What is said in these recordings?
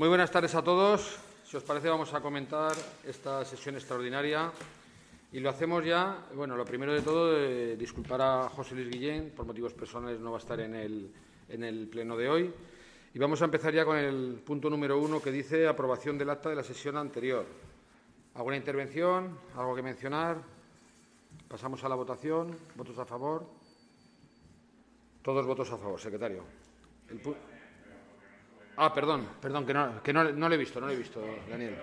Muy buenas tardes a todos. Si os parece, vamos a comentar esta sesión extraordinaria. Y lo hacemos ya, bueno, lo primero de todo, eh, disculpar a José Luis Guillén, por motivos personales no va a estar en el, en el pleno de hoy. Y vamos a empezar ya con el punto número uno que dice aprobación del acta de la sesión anterior. ¿Alguna intervención? ¿Algo que mencionar? Pasamos a la votación. ¿Votos a favor? Todos votos a favor, secretario. Ah, perdón, perdón, que no, que no, no lo he visto, no lo he visto, Daniel.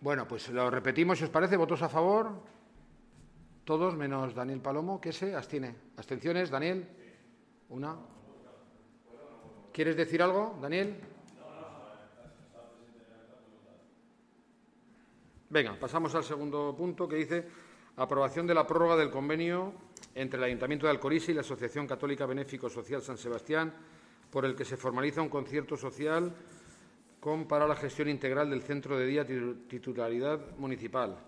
Bueno, pues lo repetimos, si os parece, votos a favor. Todos menos Daniel Palomo, que se abstiene. ¿Abstenciones, Daniel? Una. ¿Quieres decir algo, Daniel? Venga, pasamos al segundo punto que dice aprobación de la prórroga del convenio entre el Ayuntamiento de Alcorisa y la Asociación Católica Benéfico Social San Sebastián, por el que se formaliza un concierto social con para la gestión integral del centro de día titularidad municipal.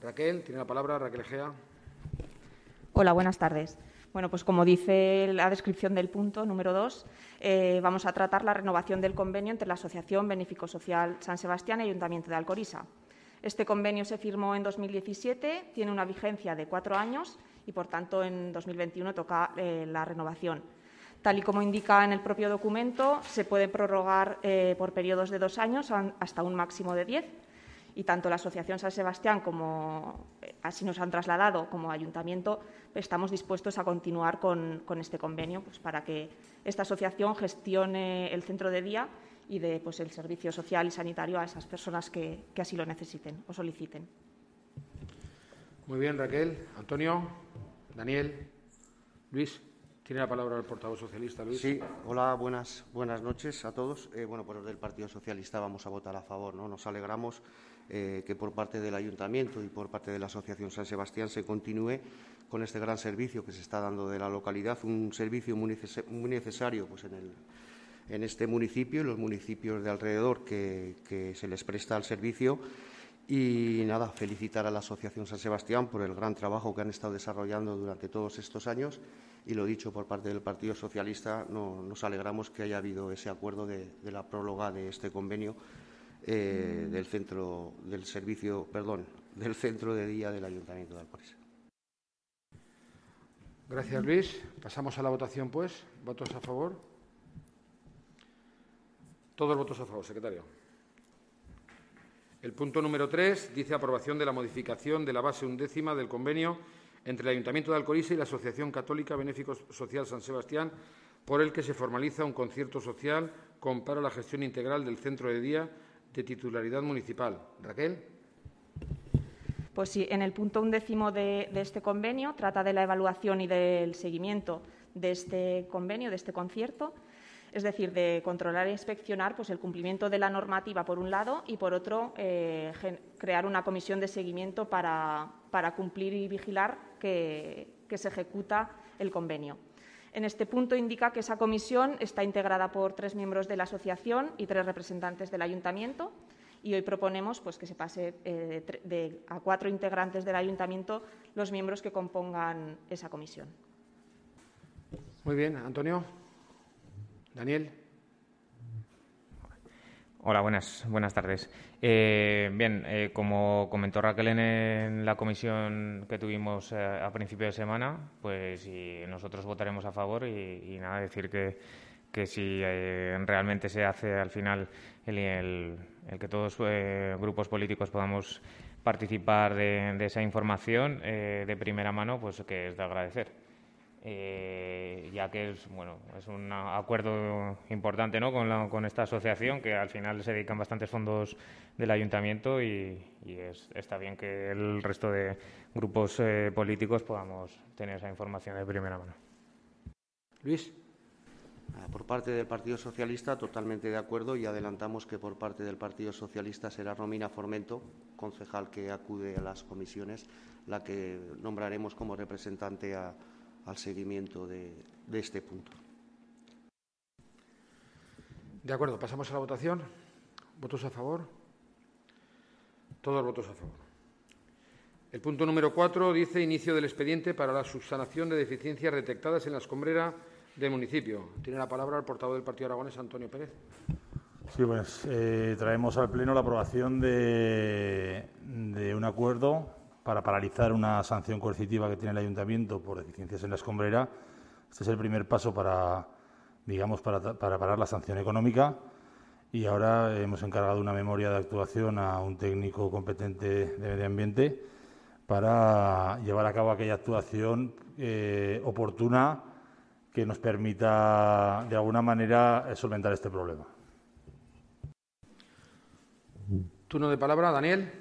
Raquel, tiene la palabra Raquel Gea. Hola, buenas tardes. Bueno, pues como dice la descripción del punto número dos, eh, vamos a tratar la renovación del convenio entre la Asociación Benéfico Social San Sebastián y Ayuntamiento de Alcorisa. Este convenio se firmó en 2017, tiene una vigencia de cuatro años y, por tanto, en 2021 toca eh, la renovación. Tal y como indica en el propio documento, se puede prorrogar eh, por periodos de dos años hasta un máximo de diez. Y tanto la Asociación San Sebastián como eh, así nos han trasladado como ayuntamiento, estamos dispuestos a continuar con, este convenio pues, para que esta asociación gestione el centro de día y de pues, el servicio social y sanitario a esas personas que así lo necesiten o soliciten. Muy bien, Raquel. Antonio, Daniel, Luis. Tiene la palabra el portavoz socialista, Luis. Sí, hola, buenas, buenas noches a todos. Eh, bueno, pues del Partido Socialista vamos a votar a favor. ¿no? Nos alegramos eh, que por parte del Ayuntamiento y por parte de la Asociación San Sebastián se continúe con este gran servicio que se está dando de la localidad, un servicio muy, necesario pues, en, el, en este municipio y los municipios de alrededor que, que se les presta el servicio y nada, felicitar a la Asociación San Sebastián por el gran trabajo que han estado desarrollando durante todos estos años y lo dicho por parte del Partido Socialista, nos alegramos que haya habido ese acuerdo de, la próloga de este convenio eh, del centro del servicio, perdón, del centro de día del Ayuntamiento de Alcorisa. Gracias, Luis. Pasamos a la votación, pues. ¿Votos a favor? Todos votos a favor, secretario. El punto número tres dice aprobación de la modificación de la base undécima del convenio entre el Ayuntamiento de Alcorisa y la Asociación Católica Benéfico Social San Sebastián, por el que se formaliza un concierto social con para la gestión integral del centro de día de titularidad municipal. Raquel. Pues sí, en el punto undécimo de este convenio trata de la evaluación y del seguimiento de este convenio, de este concierto es decir, de controlar e inspeccionar pues, el cumplimiento de la normativa por un lado y por otro eh, crear una comisión de seguimiento para, cumplir y vigilar que, se ejecuta el convenio. En este punto indica que esa comisión está integrada por tres miembros de la asociación y tres representantes del ayuntamiento y hoy proponemos pues, que se pase eh, a cuatro integrantes del ayuntamiento los miembros que compongan esa comisión. Muy bien, Antonio. Daniel. Hola, buenas, buenas tardes. Eh, bien, eh, como comentó Raquel en, la comisión que tuvimos eh, a principio de semana, pues nosotros votaremos a favor y, nada, decir que, que si realmente se hace al final el, que todos grupos políticos podamos participar de, de esa información de primera mano, pues que es de agradecer. Eh, ya que es bueno es un acuerdo importante ¿no? con, con, esta asociación que al final se dedican bastantes fondos del ayuntamiento y, está bien que el resto de grupos eh, políticos podamos tener esa información de primera mano. Luis. Ah, por parte del Partido Socialista, totalmente de acuerdo y adelantamos que por parte del Partido Socialista será Romina Formento, concejal que acude a las comisiones, la que nombraremos como representante a, al seguimiento de, este punto. De acuerdo, pasamos a la votación. ¿Votos a favor? Todos votos a favor. El punto número cuatro dice inicio del expediente para la subsanación de deficiencias detectadas en la escombrera del municipio. Tiene la palabra el portavoz del Partido Aragones, Antonio Pérez. Sí, pues eh, traemos al Pleno la aprobación de, un acuerdo para paralizar una sanción coercitiva que tiene el Ayuntamiento por deficiencias en la escombrera. Este es el primer paso para, digamos, para, parar la sanción económica y ahora hemos encargado una memoria de actuación a un técnico competente de medio ambiente para llevar a cabo aquella actuación eh, oportuna que nos permita, de alguna manera, solventar este problema. Turno de palabra, Daniel.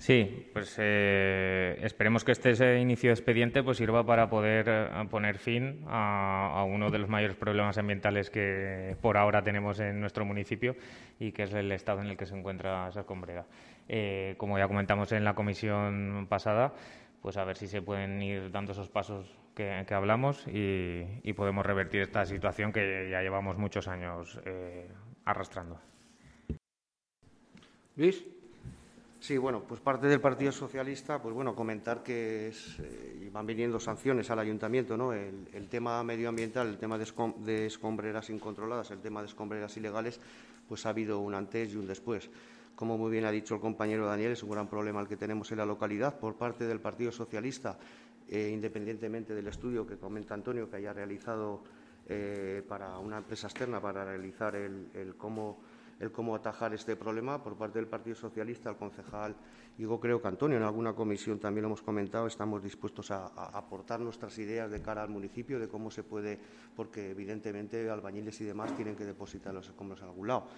Sí, pues eh, esperemos que este inicio de expediente pues sirva para poder eh, poner fin a, uno de los mayores problemas ambientales que por ahora tenemos en nuestro municipio y que es el estado en el que se encuentra esa escombrera. Eh, como ya comentamos en la comisión pasada, pues a ver si se pueden ir dando esos pasos que, hablamos y, podemos revertir esta situación que ya llevamos muchos años arrastrando. Luis. Sí, bueno, pues parte del Partido Socialista, pues bueno, comentar que eh, van viniendo sanciones al ayuntamiento, ¿no? El, tema medioambiental, el tema de, escombreras incontroladas, el tema de escombreras ilegales, pues ha habido un antes y un después. Como muy bien ha dicho el compañero Daniel, es un gran problema el que tenemos en la localidad por parte del Partido Socialista, eh, independientemente del estudio que comenta Antonio que haya realizado eh, para una empresa externa para realizar el cómo el cómo atajar este problema por parte del Partido Socialista, el concejal Digo, creo que Antonio, en alguna comisión también lo hemos comentado, estamos dispuestos a, aportar nuestras ideas de cara al municipio, de cómo se puede, porque evidentemente albañiles y demás tienen que depositar los escombros a algún lado.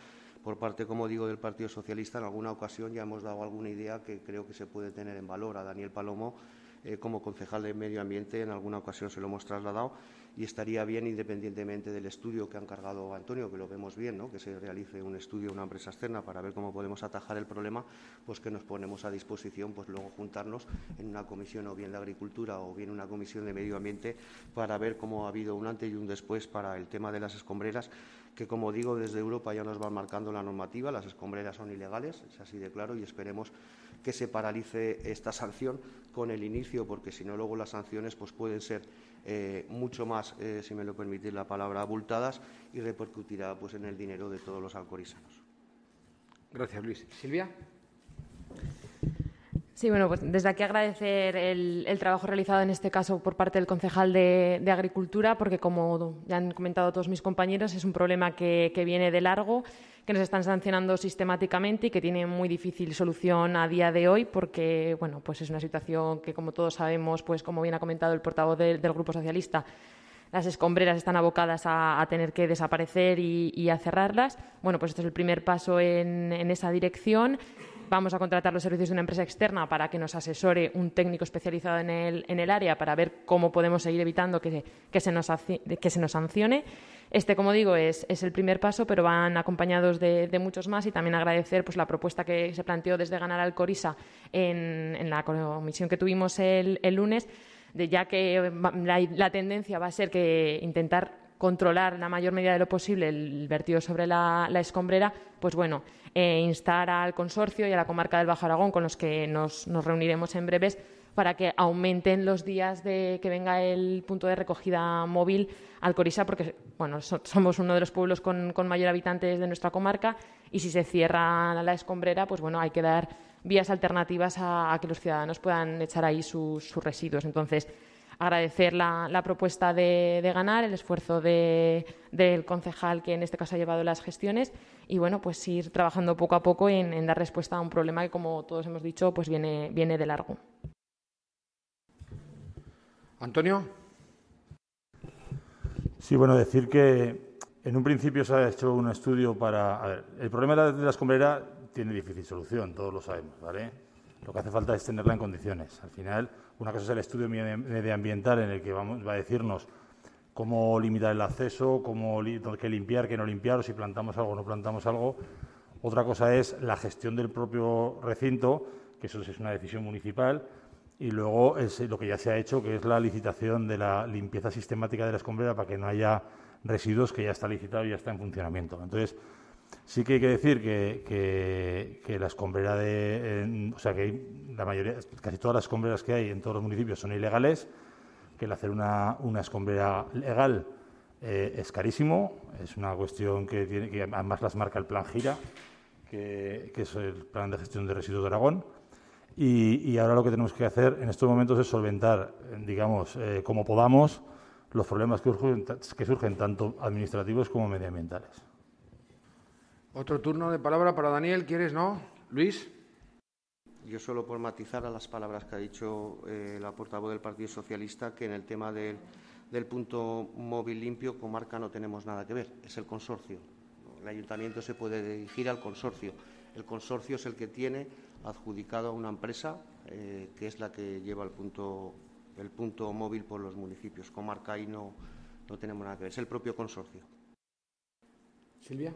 Por parte, como digo, del Partido Socialista, en alguna ocasión ya hemos dado alguna idea que creo que se puede tener en valor a Daniel Palomo eh, como concejal de Medio Ambiente, en alguna ocasión se lo hemos trasladado y estaría bien, independientemente del estudio que ha encargado Antonio, que lo vemos bien, ¿no? que se realice un estudio, una empresa externa, para ver cómo podemos atajar el problema, pues que nos ponemos a disposición, pues luego juntarnos en una comisión o bien de Agricultura o bien una comisión de Medio Ambiente para ver cómo ha habido un antes y un después para el tema de las escombreras que, como digo, desde Europa ya nos van marcando la normativa, las escombreras son ilegales, es así de claro, y esperemos que se paralice esta sanción con el inicio, porque si no luego las sanciones pues pueden ser eh, mucho más, eh, si me lo permitís la palabra, abultadas y repercutirá pues en el dinero de todos los alcorizanos. Gracias, Luis. Silvia. Sí, bueno, pues desde aquí agradecer el, trabajo realizado en este caso por parte del concejal de, Agricultura, porque como ya han comentado todos mis compañeros, es un problema que, viene de largo, que nos están sancionando sistemáticamente y que tiene muy difícil solución a día de hoy, porque bueno, pues es una situación que, como todos sabemos, pues como bien ha comentado el portavoz del Grupo Socialista, las escombreras están abocadas a, tener que desaparecer y, a cerrarlas. Bueno, pues este es el primer paso en, esa dirección vamos a contratar los servicios de una empresa externa para que nos asesore un técnico especializado en el, área para ver cómo podemos seguir evitando que, se, nos, que se nos sancione. Este, como digo, es, el primer paso, pero van acompañados de, muchos más y también agradecer pues, la propuesta que se planteó desde Ganar al Corisa en, la comisión que tuvimos el, lunes, de ya que la, tendencia va a ser que intentar controlar en la mayor medida de lo posible el vertido sobre la, escombrera, pues bueno, eh, instar al consorcio y a la comarca del Bajo Aragón, con los que nos, reuniremos en breves, para que aumenten los días de que venga el punto de recogida móvil al Corisa, porque bueno, somos uno de los pueblos con, mayor habitantes de nuestra comarca y si se cierra la escombrera, pues bueno, hay que dar vías alternativas a, que los ciudadanos puedan echar ahí sus, residuos. Entonces, agradecer la, propuesta de, ganar, el esfuerzo del concejal que en este caso ha llevado las gestiones y bueno, pues ir trabajando poco a poco en, dar respuesta a un problema que, como todos hemos dicho, pues viene, viene de largo. Antonio. Sí, bueno, decir que en un principio se ha hecho un estudio para. A ver, el problema de la escombrera tiene difícil solución, todos lo sabemos, ¿vale? Lo que hace falta es tenerla en condiciones. Al final, una cosa es el estudio medioambiental en el que vamos, va a decirnos cómo limitar el acceso, cómo qué limpiar, qué no limpiar, o si plantamos algo o no plantamos algo. Otra cosa es la gestión del propio recinto, que eso es una decisión municipal, y luego es lo que ya se ha hecho, que es la licitación de la limpieza sistemática de la escombrera para que no haya residuos, que ya está licitado y ya está en funcionamiento. Entonces, Sí que hay que decir que, que, la escombrera de. o sea, que la mayoría, casi todas las escombreras que hay en todos los municipios son ilegales, que el hacer una, una escombrera legal Eh, es carísimo, es una cuestión que, tiene, que además las marca el plan GIRA, que, es el Plan de Gestión de Residuos de Aragón. Y, ahora lo que tenemos que hacer en estos momentos es solventar, digamos, eh, como podamos, los problemas que que surgen tanto administrativos como medioambientales. Otro turno de palabra para Daniel, ¿quieres, no? Luis. Yo solo por matizar a las palabras que ha dicho eh, la portavoz del Partido Socialista, que en el tema del, punto móvil limpio, comarca no tenemos nada que ver, es el consorcio. El ayuntamiento se puede dirigir al consorcio. El consorcio es el que tiene adjudicado a una empresa eh, que es la que lleva el punto, el punto móvil por los municipios. Comarca ahí no, no tenemos nada que ver, es el propio consorcio. Silvia.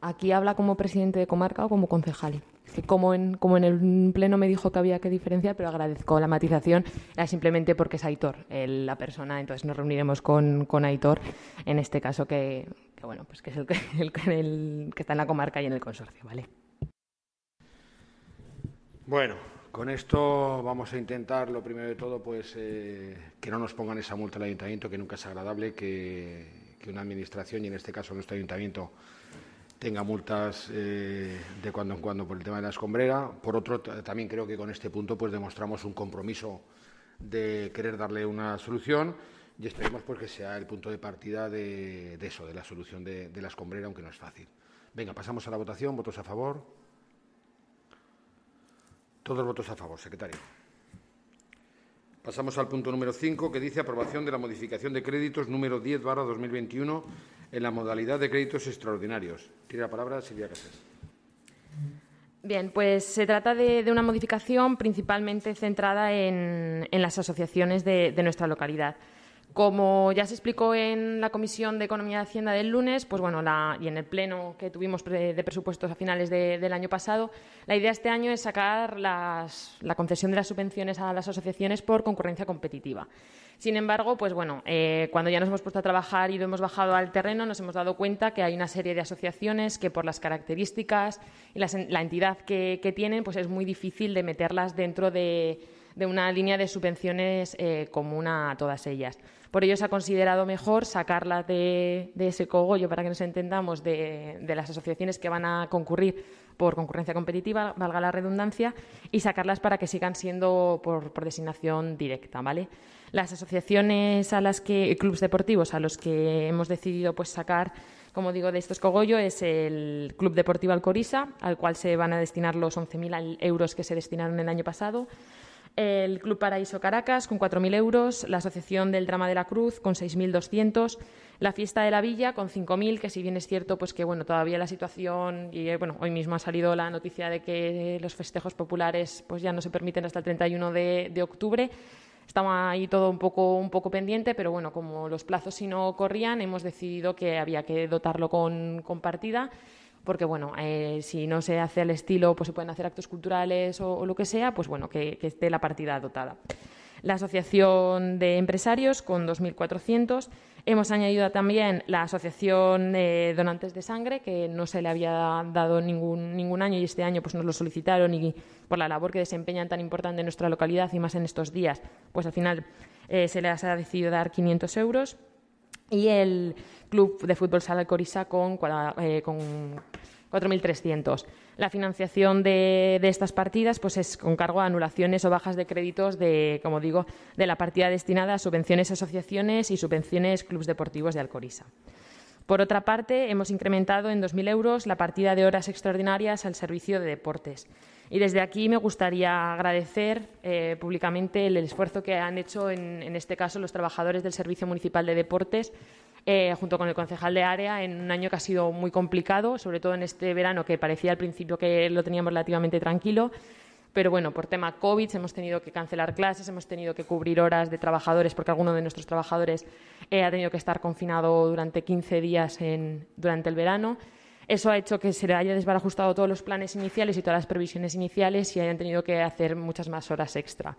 Aquí habla como presidente de comarca o como concejal. Como en, como en el pleno me dijo que había que diferenciar, pero agradezco la matización, era simplemente porque es Aitor la persona, entonces nos reuniremos con, con Aitor, en este caso que, bueno, pues que es el, el, que está en la comarca y en el consorcio, ¿vale? Bueno, con esto vamos a intentar, lo primero de todo, pues eh, que no nos pongan esa multa al ayuntamiento, que nunca es agradable que, que una administración, y en este caso nuestro ayuntamiento, tenga multas eh, de cuando en cuando por el tema de la escombrera. Por otro, también creo que con este punto pues demostramos un compromiso de querer darle una solución y esperemos pues que sea el punto de partida de, eso, de la solución de, de, la escombrera, aunque no es fácil. Venga, pasamos a la votación. ¿Votos a favor? Todos votos a favor, secretario. Pasamos al punto número 5, que dice aprobación de la modificación de créditos número 10 barra 2021 en la modalidad de créditos extraordinarios. Tiene la palabra Silvia Casas. Bien, pues se trata de, una modificación principalmente centrada en, las asociaciones de nuestra localidad. Como ya se explicó en la Comisión de Economía y Hacienda del lunes, pues bueno, y en el pleno que tuvimos de presupuestos a finales del año pasado, la idea este año es sacar la concesión de las subvenciones a las asociaciones por concurrencia competitiva. Sin embargo, pues bueno, eh, cuando ya nos hemos puesto a trabajar y lo hemos bajado al terreno, nos hemos dado cuenta que hay una serie de asociaciones que por las características y la entidad que, tienen, pues es muy difícil de meterlas dentro de, una línea de subvenciones eh, común a todas ellas. Por ello se ha considerado mejor sacarlas de, ese cogollo, para que nos entendamos, de, las asociaciones que van a concurrir por concurrencia competitiva, valga la redundancia, y sacarlas para que sigan siendo por, designación directa, ¿vale? Las asociaciones a las que, clubes deportivos a los que hemos decidido pues sacar, como digo, de estos cogollo es el Club Deportivo Alcorisa, al cual se van a destinar los 11.000 euros que se destinaron el año pasado, el Club Paraíso Caracas con 4.000 euros, la Asociación del Drama de la Cruz con 6.200, la Fiesta de la Villa con 5.000, que si bien es cierto pues que bueno todavía la situación y eh, bueno hoy mismo ha salido la noticia de que los festejos populares pues ya no se permiten hasta el 31 de, de octubre. Estaba ahí todo un poco, un poco pendiente, pero bueno, como los plazos si no corrían, hemos decidido que había que dotarlo con, con partida porque bueno, eh, si no se hace al estilo, pues se pueden hacer actos culturales o, lo que sea, pues bueno, que, esté la partida dotada. La Asociación de Empresarios con 2.400. Hemos añadido también la Asociación de Donantes de Sangre, que no se le había dado ningún, ningún año y este año pues nos lo solicitaron y por la labor que desempeñan tan importante en nuestra localidad y más en estos días, pues al final eh, se les ha decidido dar 500 euros y el Club de Fútbol Sala Corisa con, eh, con 4.300. La financiación de, estas partidas pues es con cargo a anulaciones o bajas de créditos de, como digo, de la partida destinada a subvenciones a asociaciones y subvenciones clubes deportivos de Alcorisa. Por otra parte, hemos incrementado en 2.000 euros la partida de horas extraordinarias al servicio de deportes. Y desde aquí me gustaría agradecer eh, públicamente el, esfuerzo que han hecho, en, este caso, los trabajadores del Servicio Municipal de Deportes, eh, junto con el concejal de área, en un año que ha sido muy complicado, sobre todo en este verano que parecía al principio que lo teníamos relativamente tranquilo. Pero bueno, por tema COVID hemos tenido que cancelar clases, hemos tenido que cubrir horas de trabajadores porque alguno de nuestros trabajadores eh, ha tenido que estar confinado durante 15 días durante el verano. Eso ha hecho que se le haya desbarajustado todos los planes iniciales y todas las previsiones iniciales y hayan tenido que hacer muchas más horas extra.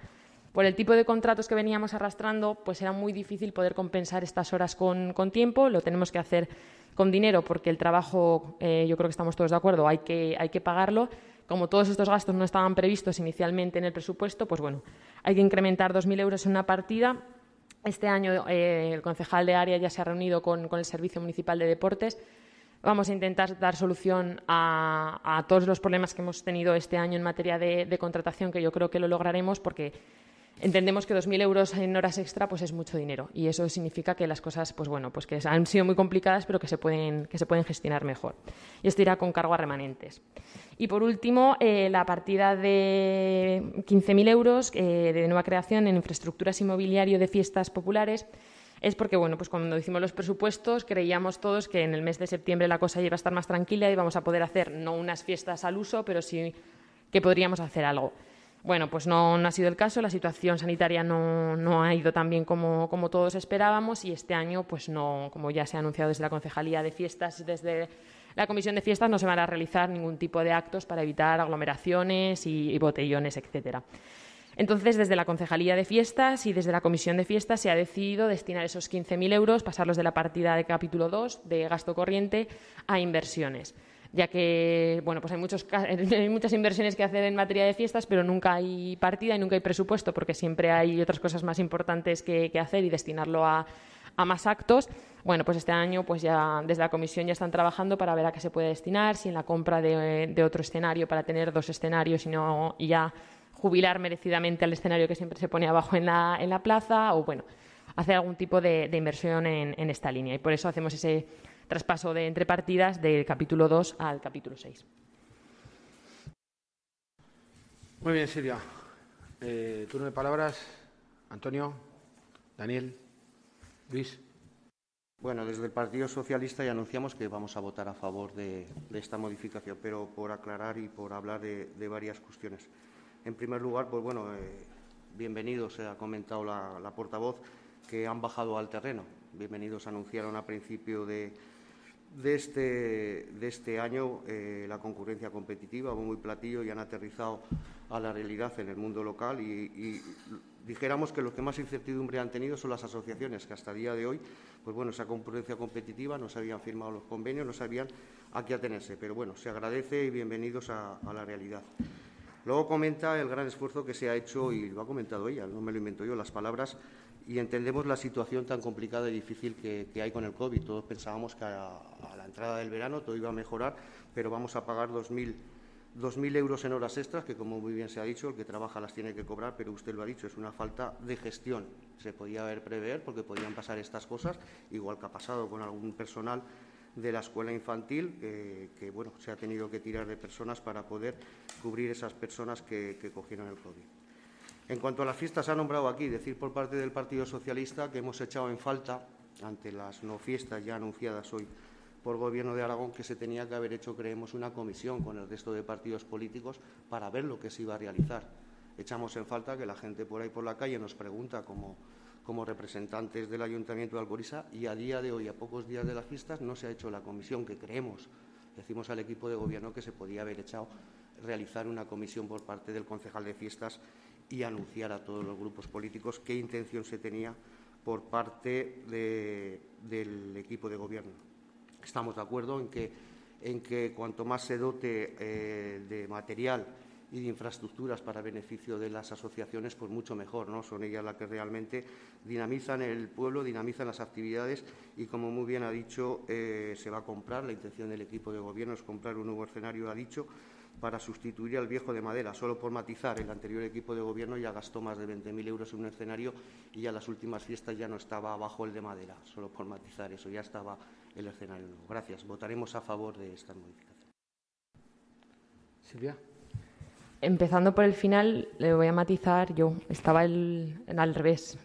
Por el tipo de contratos que veníamos arrastrando, pues era muy difícil poder compensar estas horas con, tiempo. Lo tenemos que hacer con dinero porque el trabajo, eh, yo creo que estamos todos de acuerdo, hay que, hay que pagarlo. Como todos estos gastos no estaban previstos inicialmente en el presupuesto, pues bueno, hay que incrementar 2.000 euros en una partida Este año eh, el concejal de área ya se ha reunido con, el Servicio Municipal de Deportes. Vamos a intentar dar solución a, todos los problemas que hemos tenido este año en materia de contratación, que yo creo que lo lograremos porque entendemos que 2.000 euros en horas extra pues es mucho dinero. Y eso significa que las cosas pues bueno pues que han sido muy complicadas pero que se pueden que se pueden gestionar mejor. Y esto irá con cargo a remanentes. Y por último eh, la partida de 15.000 euros eh, de nueva creación en infraestructuras inmobiliario de fiestas populares es porque, bueno, pues cuando hicimos los presupuestos creíamos todos que en el mes de septiembre la cosa iba a estar más tranquila y vamos a poder hacer no unas fiestas al uso, pero sí que podríamos hacer algo. Bueno, pues no, ha sido el caso, la situación sanitaria no, ha ido tan bien como, todos esperábamos y este año, pues no, como ya se ha anunciado desde la Concejalía de Fiestas, desde la Comisión de Fiestas, no se van a realizar ningún tipo de actos para evitar aglomeraciones y, botellones, etcétera. Entonces, desde la Concejalía de Fiestas y desde la Comisión de Fiestas se ha decidido destinar esos 15.000 euros, pasarlos de la partida de capítulo 2 de gasto corriente a inversiones ya que bueno, pues hay, muchos, hay muchas inversiones que hacer en materia de fiestas, pero nunca hay partida y nunca hay presupuesto, porque siempre hay otras cosas más importantes que, hacer y destinarlo a, más actos. Bueno, pues este año pues ya desde la comisión ya están trabajando para ver a qué se puede destinar, si en la compra de, otro escenario para tener dos escenarios y, no, ya jubilar merecidamente al escenario que siempre se pone abajo en la, en la plaza o bueno, hacer algún tipo de, inversión en, en, esta línea. Y por eso hacemos ese traspaso de entre partidas del capítulo 2 al capítulo 6. Muy bien, Silvia. Eh, turno de palabras. Antonio, Daniel, Luis. Bueno, desde el Partido Socialista ya anunciamos que vamos a votar a favor de, esta modificación, pero por aclarar y por hablar de, varias cuestiones. En primer lugar, pues bueno, eh, bienvenidos, se ha comentado la portavoz, que han bajado al terreno. Bienvenidos anunciaron a principio de, de este, de este año eh, la concurrencia competitiva, muy platillo y han aterrizado a la realidad en el mundo local y, dijéramos que los que más incertidumbre han tenido son las asociaciones que hasta el día de hoy, pues bueno, esa concurrencia competitiva no se habían firmado los convenios, no sabían a qué atenerse, pero bueno, se agradece y bienvenidos a, a la realidad. Luego comenta el gran esfuerzo que se ha hecho, y lo ha comentado ella, no me lo invento yo, las palabras y entendemos la situación tan complicada y difícil que, hay con el COVID. Todos pensábamos que a, la entrada del verano todo iba a mejorar, pero vamos a pagar 2.000 euros en horas extras, que como muy bien se ha dicho, el que trabaja las tiene que cobrar, pero usted lo ha dicho, es una falta de gestión. Se podía haber prever porque podían pasar estas cosas, igual que ha pasado con algún personal de la escuela infantil, que bueno, se ha tenido que tirar de personas para poder cubrir esas personas que, que cogieron el COVID. En cuanto a las fiestas, se ha nombrado aquí, decir por parte del Partido Socialista que hemos echado en falta, ante las no fiestas ya anunciadas hoy por Gobierno de Aragón, que se tenía que haber hecho, creemos, una comisión con el resto de partidos políticos para ver lo que se iba a realizar. Echamos en falta que la gente por ahí por la calle nos pregunta como, como representantes del Ayuntamiento de Alcoriza y a día de hoy, a pocos días de las fiestas, no se ha hecho la comisión que creemos. Decimos al equipo de Gobierno que se podía haber echado realizar una comisión por parte del concejal de fiestas y anunciar a todos los grupos políticos qué intención se tenía por parte del equipo de gobierno. Estamos de acuerdo en que, en que cuanto más se dote eh, de material y de infraestructuras para beneficio de las asociaciones, pues mucho mejor, ¿no? Son ellas las que realmente dinamizan el pueblo, dinamizan las actividades y, como muy bien ha dicho, eh, se va a comprar, la intención del equipo de gobierno es comprar un nuevo escenario, ha dicho, para sustituir al viejo de madera. Solo por matizar, el anterior equipo de gobierno ya gastó más de 20.000 euros en un escenario y ya las últimas fiestas ya no estaba abajo el de madera. Solo por matizar eso, ya estaba el escenario nuevo. Gracias. Votaremos a favor de esta modificación. Silvia. Empezando por el final, le voy a matizar yo. Estaba el, al revés.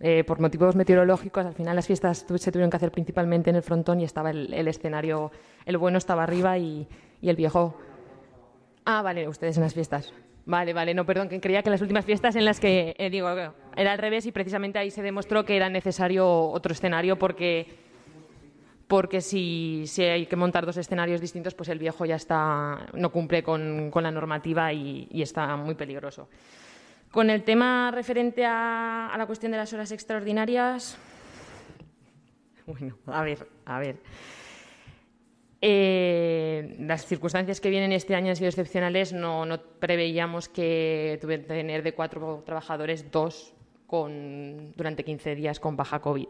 Eh, por motivos meteorológicos, al final las fiestas se tuvieron que hacer principalmente en el frontón y estaba el, escenario, el bueno estaba arriba y el viejo Ah, vale, ustedes en las fiestas. Vale, vale, no, perdón, que creía que las últimas fiestas en las que, eh, digo, era al revés y precisamente ahí se demostró que era necesario otro escenario porque, porque si, si hay que montar dos escenarios distintos, pues el viejo ya está, no cumple con, con la normativa y, está muy peligroso. Con el tema referente a, la cuestión de las horas extraordinarias, bueno, a ver, a ver. Eh, las circunstancias que vienen este año han sido excepcionales. No, preveíamos que tuviera que tener de cuatro trabajadores dos con, durante 15 días con baja COVID.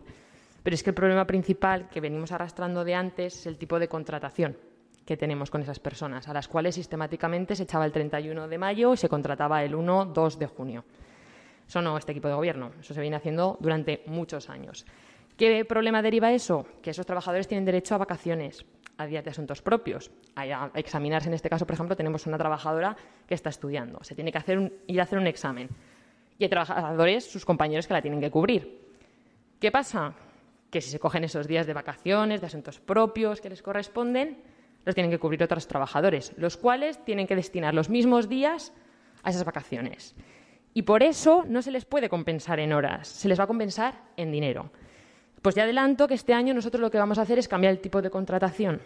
Pero es que el problema principal que venimos arrastrando de antes es el tipo de contratación que tenemos con esas personas, a las cuales sistemáticamente se echaba el 31 de mayo y se contrataba el 1-2 de junio. Eso no este equipo de gobierno, eso se viene haciendo durante muchos años. ¿Qué problema deriva eso? Que esos trabajadores tienen derecho a vacaciones, a días de asuntos propios, a, examinarse. En este caso, por ejemplo, tenemos una trabajadora que está estudiando, se tiene que hacer ir a hacer un examen. Y hay trabajadores, sus compañeros, que la tienen que cubrir. ¿Qué pasa? Que si se cogen esos días de vacaciones, de asuntos propios que les corresponden, los tienen que cubrir otros trabajadores, los cuales tienen que destinar los mismos días a esas vacaciones. Y por eso no se les puede compensar en horas, se les va a compensar en dinero. Pues ya adelanto que este año nosotros lo que vamos a hacer es cambiar el tipo de contratación.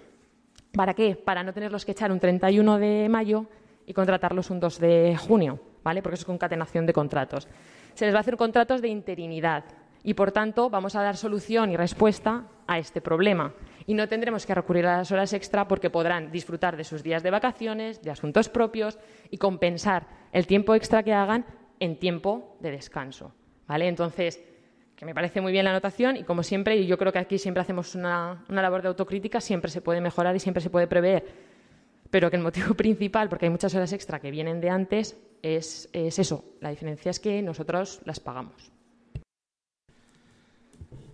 ¿Para qué? Para no tenerlos que echar un 31 de mayo y contratarlos un 2 de junio, ¿vale? Porque eso es concatenación de contratos. Se les va a hacer contratos de interinidad y, por tanto, vamos a dar solución y respuesta a este problema y no tendremos que recurrir a las horas extra porque podrán disfrutar de sus días de vacaciones, de asuntos propios y compensar el tiempo extra que hagan en tiempo de descanso. ¿vale? Entonces, que me parece muy bien la anotación y como siempre, y yo creo que aquí siempre hacemos una, labor de autocrítica, siempre se puede mejorar y siempre se puede prever, pero que el motivo principal, porque hay muchas horas extra que vienen de antes, es eso. La diferencia es que nosotros las pagamos.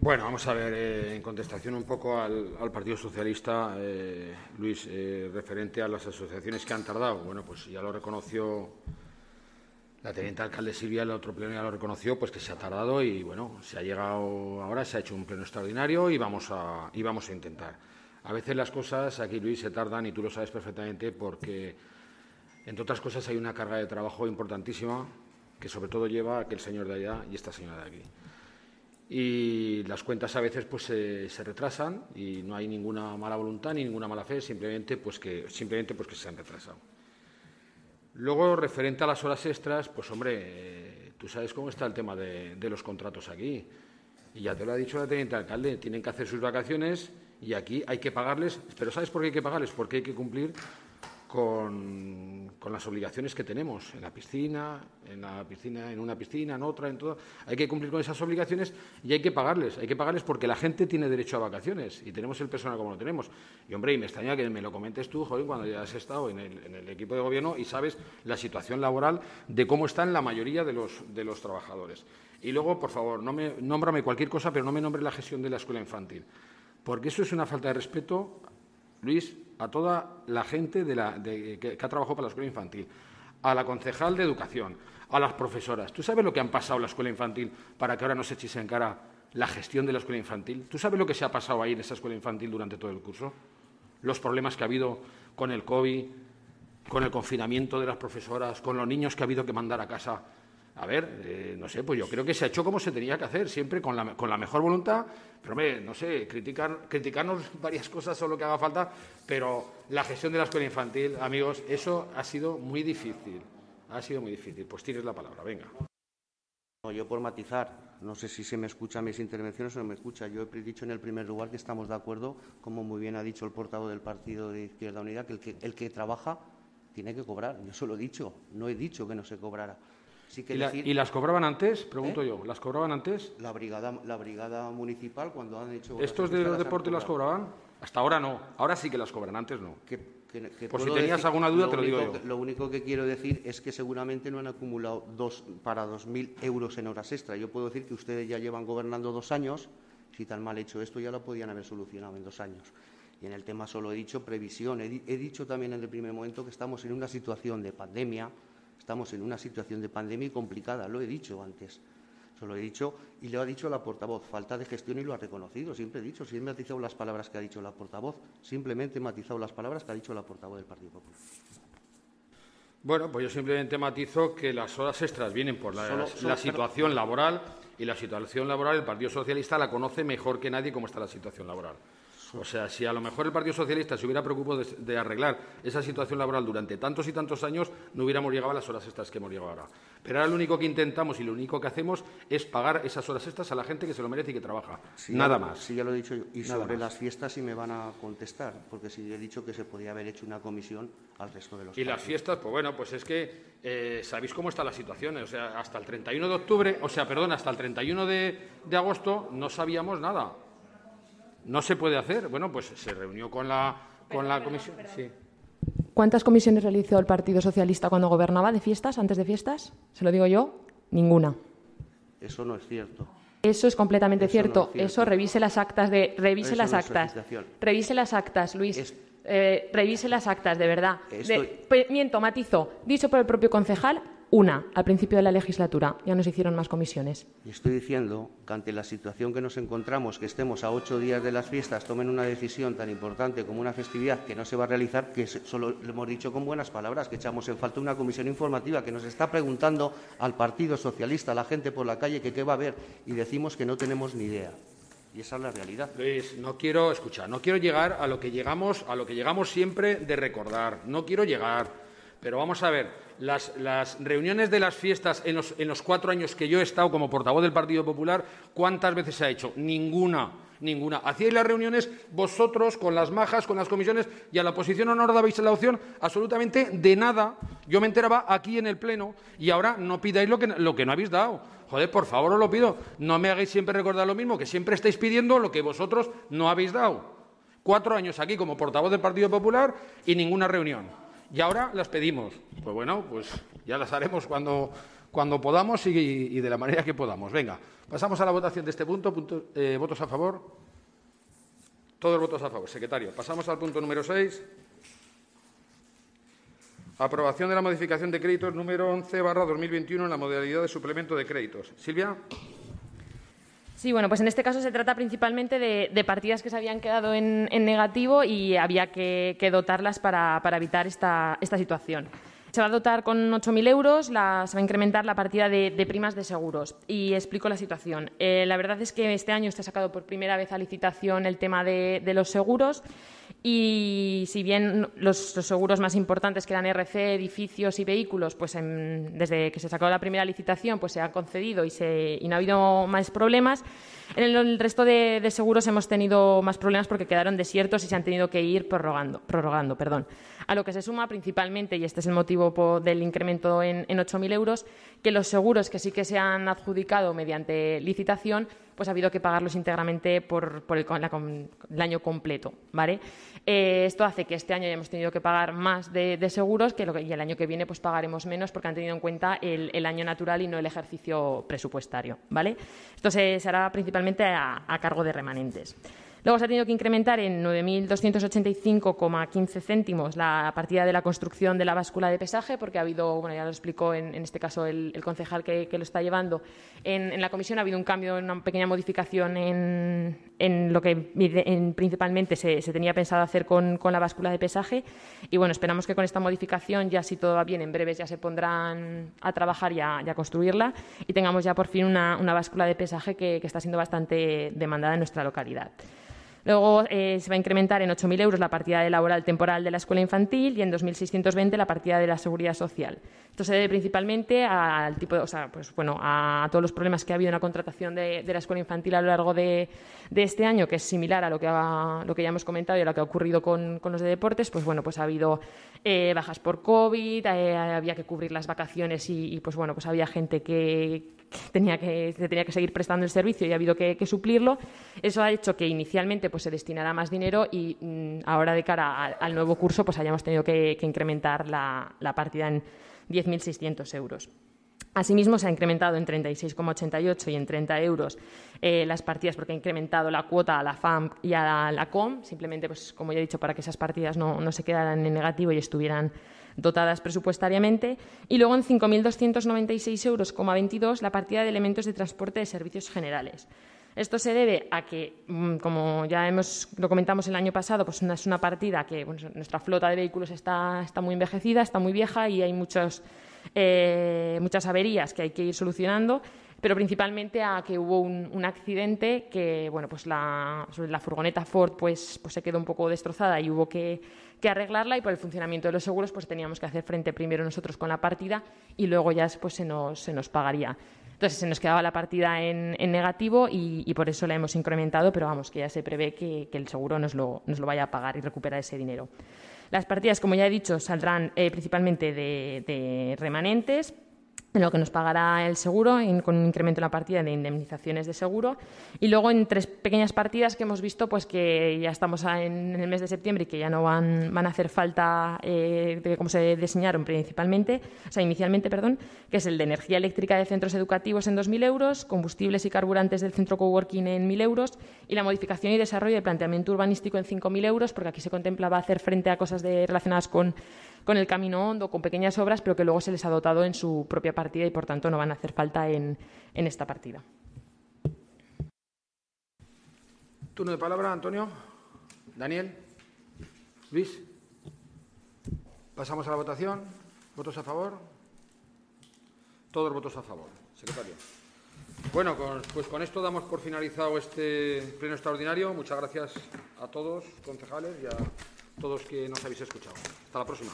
Bueno, vamos a ver, eh, en contestación un poco al, Partido Socialista, eh, Luis, eh, referente a las asociaciones que han tardado. Bueno, pues ya lo reconoció la teniente alcalde Silvia, el otro pleno ya lo reconoció, pues que se ha tardado y bueno, se ha llegado ahora, se ha hecho un pleno extraordinario y vamos a, y vamos a intentar. A veces las cosas aquí, Luis, se tardan y tú lo sabes perfectamente porque, entre otras cosas, hay una carga de trabajo importantísima que sobre todo lleva a que el señor de allá y esta señora de aquí y las cuentas a veces pues se, retrasan y no hay ninguna mala voluntad ni ninguna mala fe, simplemente pues que simplemente pues que se han retrasado. Luego, referente a las horas extras, pues hombre, eh, tú sabes cómo está el tema de, de, los contratos aquí. Y ya te lo ha dicho la teniente alcalde, tienen que hacer sus vacaciones y aquí hay que pagarles. Pero ¿sabes por qué hay que pagarles? Porque hay que cumplir con, las obligaciones que tenemos en la piscina, en la piscina, en una piscina, en otra, en todo. Hay que cumplir con esas obligaciones y hay que pagarles. Hay que pagarles porque la gente tiene derecho a vacaciones y tenemos el personal como lo tenemos. Y hombre, y me extraña que me lo comentes tú, joven, cuando ya has estado en el, equipo de gobierno y sabes la situación laboral de cómo están la mayoría de los, de los trabajadores. Y luego, por favor, no me, nómbrame cualquier cosa, pero no me nombre la gestión de la escuela infantil. Porque eso es una falta de respeto, Luis, a toda la gente que, ha trabajado para la escuela infantil, a la concejal de educación, a las profesoras. ¿Tú sabes lo que han pasado en la escuela infantil para que ahora no se echise en cara la gestión de la escuela infantil? ¿Tú sabes lo que se ha pasado ahí en esa escuela infantil durante todo el curso? Los problemas que ha habido con el COVID, con el confinamiento de las profesoras, con los niños que ha habido que mandar a casa a ver, eh, no sé, pues yo creo que se ha hecho como se tenía que hacer, siempre con la, mejor voluntad, pero hombre, no sé, criticar, criticarnos varias cosas o lo que haga falta, pero la gestión de la escuela infantil, amigos, eso ha sido muy difícil, ha sido muy difícil. Pues tienes la palabra, venga. yo por matizar, no sé si se me escuchan mis intervenciones o no me escucha. Yo he dicho en el primer lugar que estamos de acuerdo, como muy bien ha dicho el portavoz del Partido de Izquierda Unida, que el que, el que trabaja tiene que cobrar. Yo solo he dicho, no he dicho que no se cobrara. ¿Y, las cobraban antes? Pregunto ¿Eh? yo. ¿Las cobraban antes? La brigada, la brigada municipal, cuando han hecho. ¿Estos de los deportes las cobraban? Hasta ahora no. Ahora sí que las cobran, antes no. Por si tenías alguna duda, te lo digo yo. Lo único que quiero decir es que seguramente no han acumulado dos, para 2.000 euros en horas extra. Yo puedo decir que ustedes ya llevan gobernando dos años. Si tan mal hecho esto, ya lo podían haber solucionado en dos años. Y en el tema solo he dicho previsión. he dicho también en el primer momento que estamos en una situación de pandemia Estamos en una situación de pandemia complicada, lo he dicho antes. Se lo he dicho y le ha dicho la portavoz, falta de gestión y lo ha reconocido. Siempre he dicho, siempre he matizado las palabras que ha dicho la portavoz, simplemente he matizado las palabras que ha dicho la portavoz del Partido Popular. Bueno, pues yo simplemente matizo que las horas extras vienen por la, situación laboral y la situación laboral el Partido Socialista la conoce mejor que nadie cómo está la situación laboral. O sea, si a lo mejor el Partido Socialista se hubiera preocupado de, arreglar esa situación laboral durante tantos y tantos años, no hubiéramos llegado a las horas estas que hemos llegado ahora. Pero ahora lo único que intentamos y lo único que hacemos es pagar esas horas estas a la gente que se lo merece y que trabaja. Nada más. Sí, ya lo he dicho yo. Y sobre las fiestas sí me van a contestar, porque sí he dicho que se podía haber hecho una comisión al resto de los. Y las fiestas, pues bueno, pues es que eh, sabéis cómo está la situación. O sea, hasta el 31 de octubre, o sea, perdón, hasta el 31 de agosto no sabíamos nada. No se puede hacer. Bueno, pues se reunió con la, con la comisión. ¿Cuántas comisiones realizó el Partido Socialista cuando gobernaba de fiestas, antes de fiestas? Se lo digo yo, ninguna. Eso no es cierto. Eso es completamente cierto. Eso revise las actas de revise las actas. Revise las actas, Luis. Eh, revise las actas, de verdad. miento, matizo. Dicho por el propio concejal, una al principio de la legislatura. Ya nos hicieron más comisiones. Y estoy diciendo que ante la situación que nos encontramos, que estemos a ocho días de las fiestas, tomen una decisión tan importante como una festividad que no se va a realizar, que solo le hemos dicho con buenas palabras, que echamos en falta una comisión informativa que nos está preguntando al Partido Socialista, a la gente por la calle, que qué va a haber, y decimos que no tenemos ni idea. Y esa es la realidad. Luis, no quiero escuchar, no quiero llegar a lo que llegamos, a lo que llegamos siempre de recordar. No quiero llegar. Pero vamos a ver, las, reuniones de las fiestas en los, cuatro años que yo he estado como portavoz del Partido Popular, ¿cuántas veces se ha hecho? Ninguna, ninguna. Hacíais las reuniones vosotros con las majas, con las comisiones, y a la oposición no nos dabais la opción absolutamente de nada. Yo me enteraba aquí en el Pleno y ahora no pidáis lo que, lo que no habéis dado. Joder, por favor, os lo pido. No me hagáis siempre recordar lo mismo, que siempre estáis pidiendo lo que vosotros no habéis dado. Cuatro años aquí como portavoz del Partido Popular y ninguna reunión. Y ahora las pedimos. Pues bueno, pues ya las haremos cuando, cuando podamos y, de la manera que podamos. Venga, pasamos a la votación de este punto. Eh, ¿Votos a favor? Todos votos a favor. Secretario, pasamos al punto número 6. Aprobación de la modificación de créditos número 11 barra 2021 en la modalidad de suplemento de créditos. Silvia. Sí, bueno, pues en este caso se trata principalmente de, partidas que se habían quedado en, negativo y había que, dotarlas para, evitar esta, situación. Se va a dotar con 8.000 euros, se va a incrementar la partida de, primas de seguros. Y explico la situación. Eh, la verdad es que este año está sacado por primera vez a licitación el tema de los seguros y si bien los, seguros más importantes que eran RC, edificios y vehículos, pues desde que se sacó la primera licitación, pues se han concedido y, se, y no ha habido más problemas, en el, resto de, seguros hemos tenido más problemas porque quedaron desiertos y se han tenido que ir prorrogando. prorrogando perdón. A lo que se suma principalmente, y este es el motivo del incremento en, en 8.000 euros, que los seguros que sí que se han adjudicado mediante licitación pues ha habido que pagarlos íntegramente por, el, año completo. ¿vale? Eh, esto hace que este año hayamos tenido que pagar más de, seguros que, lo y el año que viene pues pagaremos menos porque han tenido en cuenta el, año natural y no el ejercicio presupuestario. ¿vale? Esto se, hará principalmente a cargo de remanentes. Luego se ha tenido que incrementar en 9.285,15 céntimos la partida de la construcción de la báscula de pesaje, porque ha habido, bueno, ya lo explicó en, este caso el, concejal que, lo está llevando, en, la comisión ha habido un cambio, una pequeña modificación en, lo que principalmente se, tenía pensado hacer con, la báscula de pesaje. Y bueno, esperamos que con esta modificación, ya si todo va bien, en breves ya se pondrán a trabajar y a, construirla y tengamos ya por fin una, báscula de pesaje que está siendo bastante demandada en nuestra localidad. Luego eh, se va a incrementar en 8.000 euros la partida de laboral temporal de la escuela infantil y en 2.620 la partida de la seguridad social. Esto se debe principalmente al tipo o sea, pues, bueno, a todos los problemas que ha habido en la contratación de, la escuela infantil a lo largo de, este año, que es similar a lo que, lo que ya hemos comentado y a lo que ha ocurrido con, los de deportes. Pues bueno, pues ha habido eh, bajas por COVID, eh, había que cubrir las vacaciones y, pues bueno, pues había gente que, tenía que, tenía que seguir prestando el servicio y ha habido que, suplirlo. Eso ha hecho que inicialmente pues, se destinara más dinero y mm, ahora de cara al nuevo curso pues hayamos tenido que, incrementar la, la partida en 10.600 euros. Asimismo, se ha incrementado en 36,88 y en 30 euros eh, las partidas porque ha incrementado la cuota a la FAM y a la, COM, simplemente, pues, como ya he dicho, para que esas partidas no, se quedaran en negativo y estuvieran dotadas presupuestariamente. Y luego en 5.296 euros, 22, la partida de elementos de transporte de servicios generales. Esto se debe a que, mm, como ya hemos, lo comentamos el año pasado, pues es una partida que nuestra flota de vehículos está, está, muy envejecida, está muy vieja y hay muchos, eh, muchas averías que hay que ir solucionando pero principalmente a que hubo un, accidente que, bueno, pues la, la furgoneta Ford pues, pues se quedó un poco destrozada y hubo que, arreglarla y por el funcionamiento de los seguros pues teníamos que hacer frente primero nosotros con la partida y luego ya pues, se, nos, se nos pagaría. Entonces se nos quedaba la partida en, negativo y, por eso la hemos incrementado, pero vamos, que ya se prevé que, el seguro nos lo, nos lo vaya a pagar y recuperar ese dinero. Las partidas, como ya he dicho, saldrán eh, principalmente de, remanentes, en lo que nos pagará el seguro, con un incremento en la partida de indemnizaciones de seguro. Y luego en tres pequeñas partidas que hemos visto pues que ya estamos en el mes de septiembre y que ya no van, van a hacer falta, eh, de cómo se diseñaron principalmente, o sea, inicialmente, perdón, que es el de energía eléctrica de centros educativos en 2.000 euros, combustibles y carburantes del centro coworking en 1.000 euros y la modificación y desarrollo de planteamiento urbanístico en 5.000 euros, porque aquí se contemplaba hacer frente a cosas de, relacionadas con con el camino hondo, con pequeñas obras, pero que luego se les ha dotado en su propia partida y, por tanto, no van a hacer falta en, esta partida. Turno de palabra, Antonio. Daniel. Luis. Pasamos a la votación. ¿Votos a favor? Todos votos a favor. Secretario. Bueno, pues con esto damos por finalizado este pleno extraordinario. Muchas gracias a todos, concejales, y a todos que nos habéis escuchado. Hasta la próxima.